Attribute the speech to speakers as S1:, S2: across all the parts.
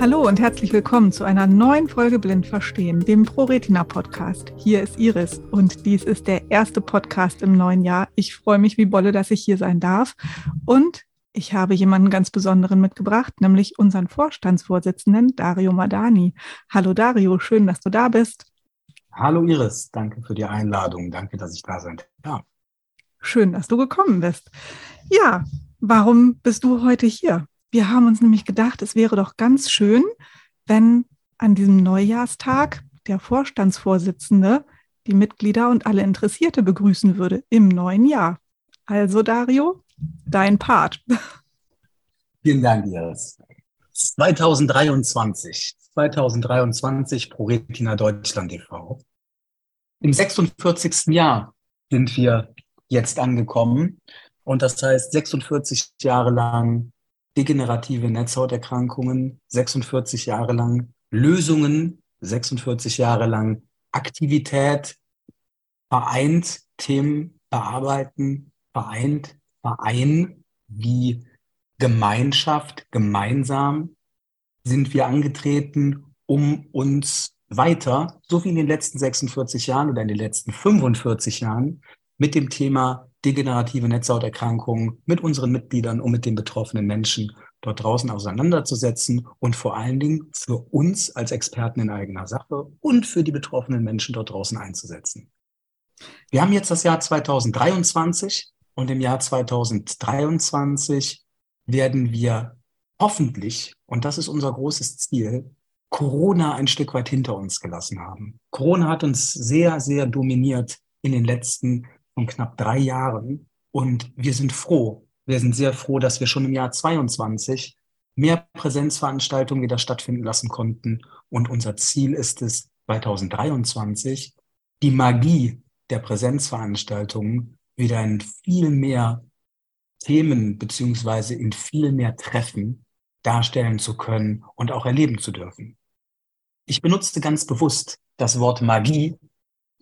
S1: Hallo und herzlich willkommen zu einer neuen Folge Blind Verstehen, dem ProRetina Podcast. Hier ist Iris und dies ist der erste Podcast im neuen Jahr. Ich freue mich wie Bolle, dass ich hier sein darf. Und ich habe jemanden ganz Besonderen mitgebracht, nämlich unseren Vorstandsvorsitzenden Dario Madani. Hallo Dario, schön, dass du da bist.
S2: Hallo Iris, danke für die Einladung. Danke, dass ich da sein darf.
S1: Schön, dass du gekommen bist. Ja, warum bist du heute hier? Wir haben uns nämlich gedacht, es wäre doch ganz schön, wenn an diesem Neujahrstag der Vorstandsvorsitzende die Mitglieder und alle Interessierte begrüßen würde im neuen Jahr. Also Dario, dein Part.
S2: Vielen Dank, Iris. 2023, 2023 ProRetina Deutschland e.V. Im 46. Jahr sind wir jetzt angekommen und das heißt 46 Jahre lang degenerative Netzhauterkrankungen, 46 Jahre lang Lösungen, 46 Jahre lang Aktivität, vereint Themen bearbeiten, vereint Verein wie Gemeinschaft, gemeinsam sind wir angetreten, um uns weiter, so wie in den letzten 46 Jahren oder in den letzten 45 Jahren, mit dem Thema degenerative Netzhauterkrankungen mit unseren Mitgliedern und mit den betroffenen Menschen dort draußen auseinanderzusetzen und vor allen Dingen für uns als Experten in eigener Sache und für die betroffenen Menschen dort draußen einzusetzen. Wir haben jetzt das Jahr 2023 und im Jahr 2023 werden wir hoffentlich, und das ist unser großes Ziel, Corona ein Stück weit hinter uns gelassen haben. Corona hat uns sehr, sehr dominiert in den letzten von knapp drei Jahren. Und wir sind froh, wir sind sehr froh, dass wir schon im Jahr 22 mehr Präsenzveranstaltungen wieder stattfinden lassen konnten. Und unser Ziel ist es, 2023 die Magie der Präsenzveranstaltungen wieder in viel mehr Themen beziehungsweise in viel mehr Treffen darstellen zu können und auch erleben zu dürfen. Ich benutze ganz bewusst das Wort Magie,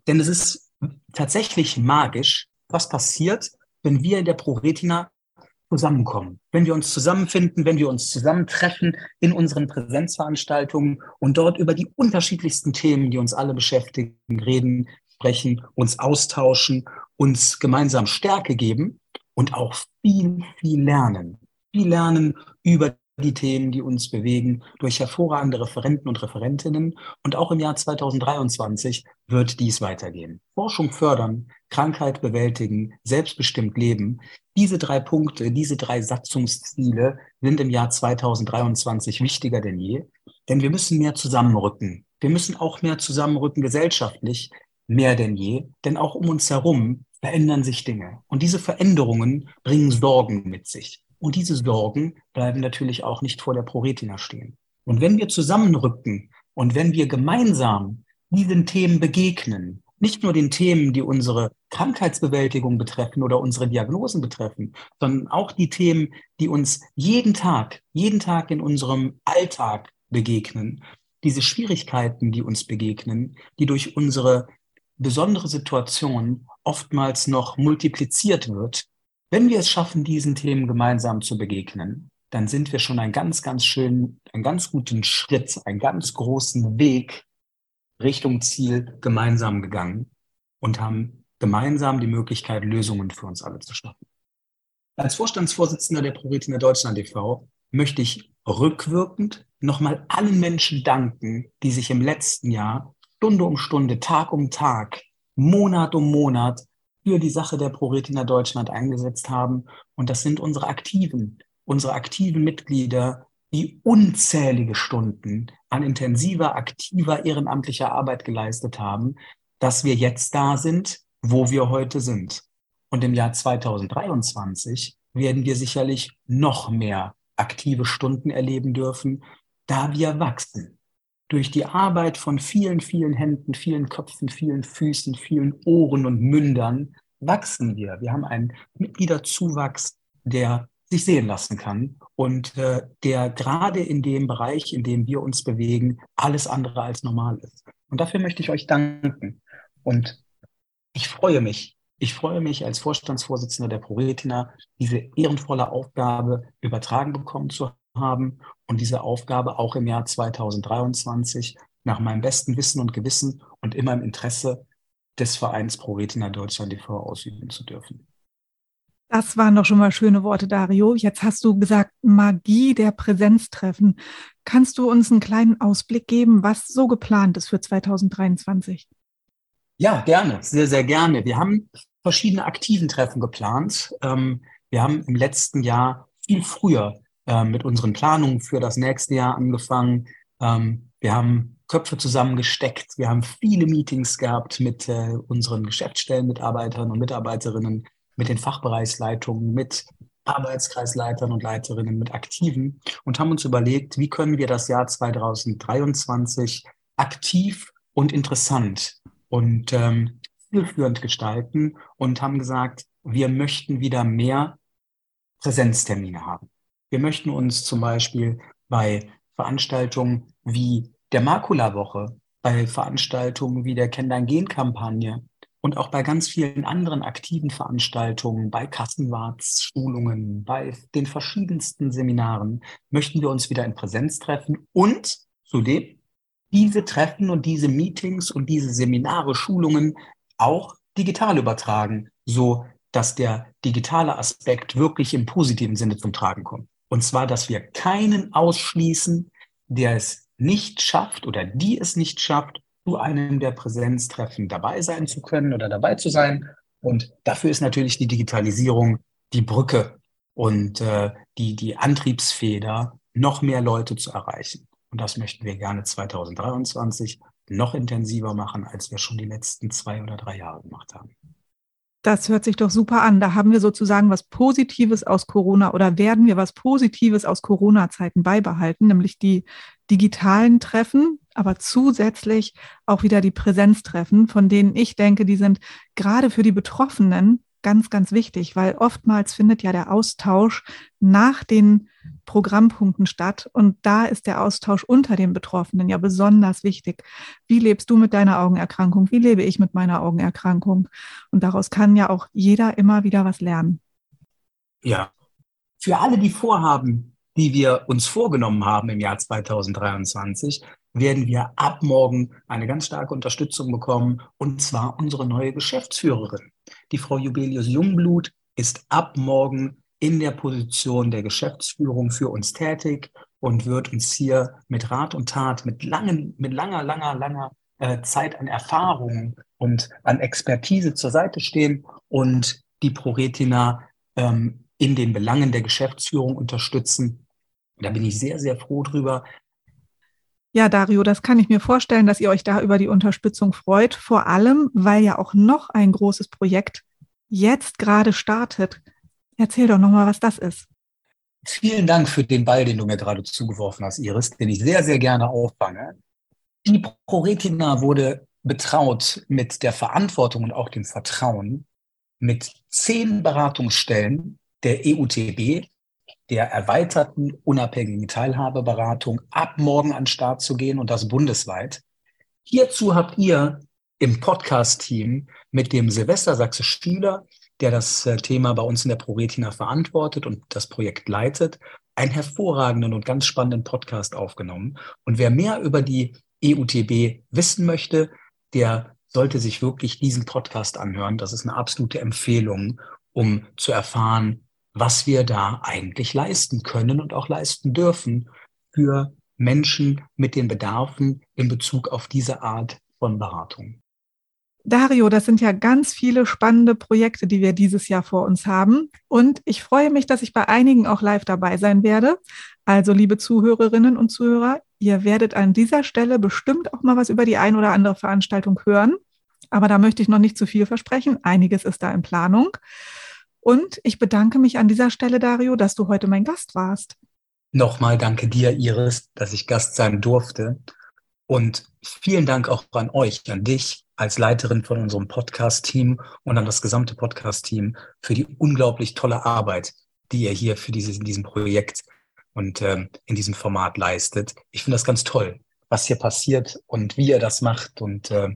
S2: denn es ist tatsächlich magisch, was passiert, wenn wir in der ProRetina zusammenkommen, wenn wir uns zusammenfinden, wenn wir uns zusammentreffen in unseren Präsenzveranstaltungen und dort über die unterschiedlichsten Themen, die uns alle beschäftigen, reden, sprechen, uns austauschen, uns gemeinsam Stärke geben und auch viel, viel lernen. Viel lernen über die Themen, die uns bewegen, durch hervorragende Referenten und Referentinnen. Und auch im Jahr 2023 wird dies weitergehen. Forschung fördern, Krankheit bewältigen, selbstbestimmt leben. Diese drei Punkte, diese drei Satzungsziele sind im Jahr 2023 wichtiger denn je, denn wir müssen mehr zusammenrücken. Wir müssen auch mehr zusammenrücken gesellschaftlich, mehr denn je, denn auch um uns herum verändern sich Dinge. Und diese Veränderungen bringen Sorgen mit sich. Und diese Sorgen bleiben natürlich auch nicht vor der ProRetina stehen. Und wenn wir zusammenrücken und wenn wir gemeinsam diesen Themen begegnen, nicht nur den Themen, die unsere Krankheitsbewältigung betreffen oder unsere Diagnosen betreffen, sondern auch die Themen, die uns jeden Tag, jeden Tag in unserem Alltag begegnen, diese Schwierigkeiten, die uns begegnen, die durch unsere besondere Situation oftmals noch multipliziert wird, wenn wir es schaffen, diesen Themen gemeinsam zu begegnen, dann sind wir schon einen ganz, ganz schönen, einen ganz guten Schritt, einen ganz großen Weg Richtung Ziel gemeinsam gegangen und haben gemeinsam die Möglichkeit, Lösungen für uns alle zu schaffen. Als Vorstandsvorsitzender der ProRetina Deutschland e.V. möchte ich rückwirkend nochmal allen Menschen danken, die sich im letzten Jahr Stunde um Stunde, Tag um Tag, Monat um Monat für die Sache der ProRetina Deutschland eingesetzt haben. Und das sind unsere aktiven, unsere aktiven Mitglieder, die unzählige Stunden an intensiver, aktiver, ehrenamtlicher Arbeit geleistet haben, dass wir jetzt da sind, wo wir heute sind. Und im Jahr 2023 werden wir sicherlich noch mehr aktive Stunden erleben dürfen, da wir wachsen. Durch die Arbeit von vielen, vielen Händen, vielen Köpfen, vielen Füßen, vielen Ohren und Mündern wachsen wir. Wir haben einen Mitgliederzuwachs, der sich sehen lassen kann und äh, der gerade in dem Bereich, in dem wir uns bewegen, alles andere als normal ist. Und dafür möchte ich euch danken. Und ich freue mich. Ich freue mich als Vorstandsvorsitzender der ProRetina, diese ehrenvolle Aufgabe übertragen bekommen zu haben und diese Aufgabe auch im Jahr 2023 nach meinem besten Wissen und Gewissen und immer im Interesse des Vereins ProRetina Deutschland e.V. ausüben zu dürfen.
S1: Das waren doch schon mal schöne Worte, Dario. Jetzt hast du gesagt, Magie der Präsenztreffen. Kannst du uns einen kleinen Ausblick geben, was so geplant ist für 2023?
S2: Ja, gerne, sehr, sehr gerne. Wir haben verschiedene aktiven Treffen geplant. Ähm, wir haben im letzten Jahr viel früher ähm, mit unseren Planungen für das nächste Jahr angefangen. Ähm, wir haben Köpfe zusammengesteckt. Wir haben viele Meetings gehabt mit äh, unseren Geschäftsstellenmitarbeitern und Mitarbeiterinnen mit den Fachbereichsleitungen, mit Arbeitskreisleitern und Leiterinnen, mit Aktiven und haben uns überlegt, wie können wir das Jahr 2023 aktiv und interessant und ähm, zielführend gestalten und haben gesagt, wir möchten wieder mehr Präsenztermine haben. Wir möchten uns zum Beispiel bei Veranstaltungen wie der Makula-Woche, bei Veranstaltungen wie der Kenn dein Gen-Kampagne, und auch bei ganz vielen anderen aktiven Veranstaltungen, bei Kassenwartsschulungen, bei den verschiedensten Seminaren möchten wir uns wieder in Präsenz treffen und zudem diese Treffen und diese Meetings und diese Seminare, Schulungen auch digital übertragen, so dass der digitale Aspekt wirklich im positiven Sinne zum Tragen kommt. Und zwar, dass wir keinen ausschließen, der es nicht schafft oder die es nicht schafft, zu einem der Präsenztreffen dabei sein zu können oder dabei zu sein. Und dafür ist natürlich die Digitalisierung die Brücke und äh, die, die Antriebsfeder, noch mehr Leute zu erreichen. Und das möchten wir gerne 2023 noch intensiver machen, als wir schon die letzten zwei oder drei Jahre gemacht haben.
S1: Das hört sich doch super an. Da haben wir sozusagen was Positives aus Corona oder werden wir was Positives aus Corona-Zeiten beibehalten, nämlich die digitalen Treffen, aber zusätzlich auch wieder die Präsenztreffen, von denen ich denke, die sind gerade für die Betroffenen ganz, ganz wichtig, weil oftmals findet ja der Austausch nach den Programmpunkten statt und da ist der Austausch unter den Betroffenen ja besonders wichtig. Wie lebst du mit deiner Augenerkrankung? Wie lebe ich mit meiner Augenerkrankung? Und daraus kann ja auch jeder immer wieder was lernen.
S2: Ja, für alle die Vorhaben, die wir uns vorgenommen haben im Jahr 2023, werden wir ab morgen eine ganz starke Unterstützung bekommen, und zwar unsere neue Geschäftsführerin. Die Frau Jubelius Jungblut ist ab morgen in der Position der Geschäftsführung für uns tätig und wird uns hier mit Rat und Tat, mit langen, mit langer, langer, langer äh, Zeit an Erfahrung und an Expertise zur Seite stehen und die ProRetina ähm, in den Belangen der Geschäftsführung unterstützen. Da bin ich sehr, sehr froh drüber,
S1: ja, Dario, das kann ich mir vorstellen, dass ihr euch da über die Unterstützung freut, vor allem, weil ja auch noch ein großes Projekt jetzt gerade startet. Erzähl doch nochmal, was das ist.
S2: Vielen Dank für den Ball, den du mir gerade zugeworfen hast, Iris, den ich sehr, sehr gerne auffange. Die ProRetina wurde betraut mit der Verantwortung und auch dem Vertrauen, mit zehn Beratungsstellen der EUTB der erweiterten unabhängigen Teilhabeberatung ab morgen an den Start zu gehen und das bundesweit. Hierzu habt ihr im Podcast-Team mit dem Silvester Sachse Schüler, der das äh, Thema bei uns in der ProRetina verantwortet und das Projekt leitet, einen hervorragenden und ganz spannenden Podcast aufgenommen. Und wer mehr über die EUTB wissen möchte, der sollte sich wirklich diesen Podcast anhören. Das ist eine absolute Empfehlung, um zu erfahren, was wir da eigentlich leisten können und auch leisten dürfen für Menschen mit den Bedarfen in Bezug auf diese Art von Beratung.
S1: Dario, das sind ja ganz viele spannende Projekte, die wir dieses Jahr vor uns haben. Und ich freue mich, dass ich bei einigen auch live dabei sein werde. Also, liebe Zuhörerinnen und Zuhörer, ihr werdet an dieser Stelle bestimmt auch mal was über die ein oder andere Veranstaltung hören. Aber da möchte ich noch nicht zu viel versprechen. Einiges ist da in Planung. Und ich bedanke mich an dieser Stelle, Dario, dass du heute mein Gast warst.
S2: Nochmal danke dir, Iris, dass ich Gast sein durfte. Und vielen Dank auch an euch, an dich als Leiterin von unserem Podcast-Team und an das gesamte Podcast-Team für die unglaublich tolle Arbeit, die ihr hier für dieses, in diesem Projekt und ähm, in diesem Format leistet. Ich finde das ganz toll, was hier passiert und wie ihr das macht. Und äh,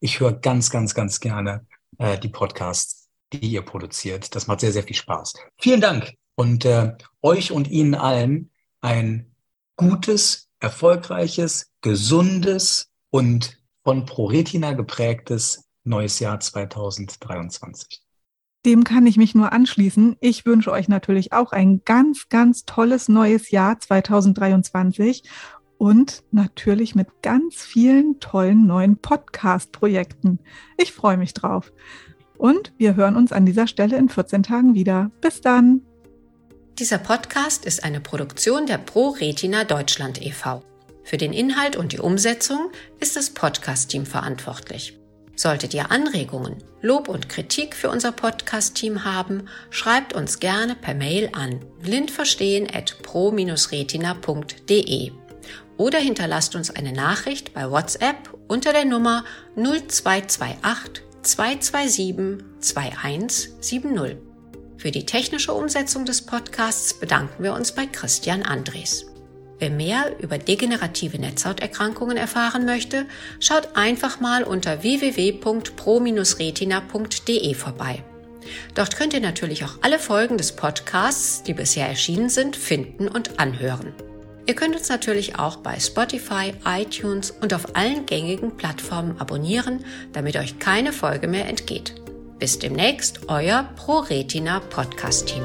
S2: ich höre ganz, ganz, ganz gerne äh, die Podcasts, die ihr produziert. Das macht sehr, sehr viel Spaß. Vielen Dank und äh, euch und Ihnen allen ein gutes, erfolgreiches, gesundes und von ProRetina geprägtes neues Jahr 2023.
S1: Dem kann ich mich nur anschließen. Ich wünsche euch natürlich auch ein ganz, ganz tolles neues Jahr 2023 und natürlich mit ganz vielen tollen neuen Podcast-Projekten. Ich freue mich drauf. Und wir hören uns an dieser Stelle in 14 Tagen wieder. Bis dann.
S3: Dieser Podcast ist eine Produktion der Pro Retina Deutschland e.V. Für den Inhalt und die Umsetzung ist das Podcast-Team verantwortlich. Solltet ihr Anregungen, Lob und Kritik für unser Podcast-Team haben, schreibt uns gerne per Mail an blindverstehen.pro-retina.de oder hinterlasst uns eine Nachricht bei WhatsApp unter der Nummer 0228 227 2170. Für die technische Umsetzung des Podcasts bedanken wir uns bei Christian Andres. Wer mehr über degenerative Netzhauterkrankungen erfahren möchte, schaut einfach mal unter www.pro-retina.de vorbei. Dort könnt ihr natürlich auch alle Folgen des Podcasts, die bisher erschienen sind, finden und anhören. Ihr könnt uns natürlich auch bei Spotify, iTunes und auf allen gängigen Plattformen abonnieren, damit euch keine Folge mehr entgeht. Bis demnächst, euer ProRetina Podcast Team.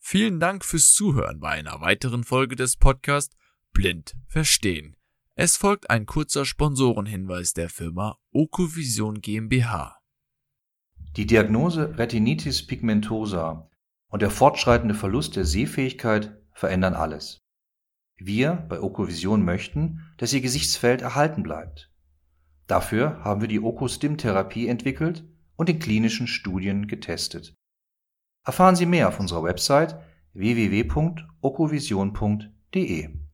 S4: Vielen Dank fürs Zuhören bei einer weiteren Folge des Podcasts Blind Verstehen. Es folgt ein kurzer Sponsorenhinweis der Firma Okovision GmbH.
S5: Die Diagnose Retinitis pigmentosa und der fortschreitende Verlust der Sehfähigkeit verändern alles. Wir bei Okovision möchten, dass Ihr Gesichtsfeld erhalten bleibt. Dafür haben wir die Okostim-Therapie entwickelt und in klinischen Studien getestet. Erfahren Sie mehr auf unserer Website www.okovision.de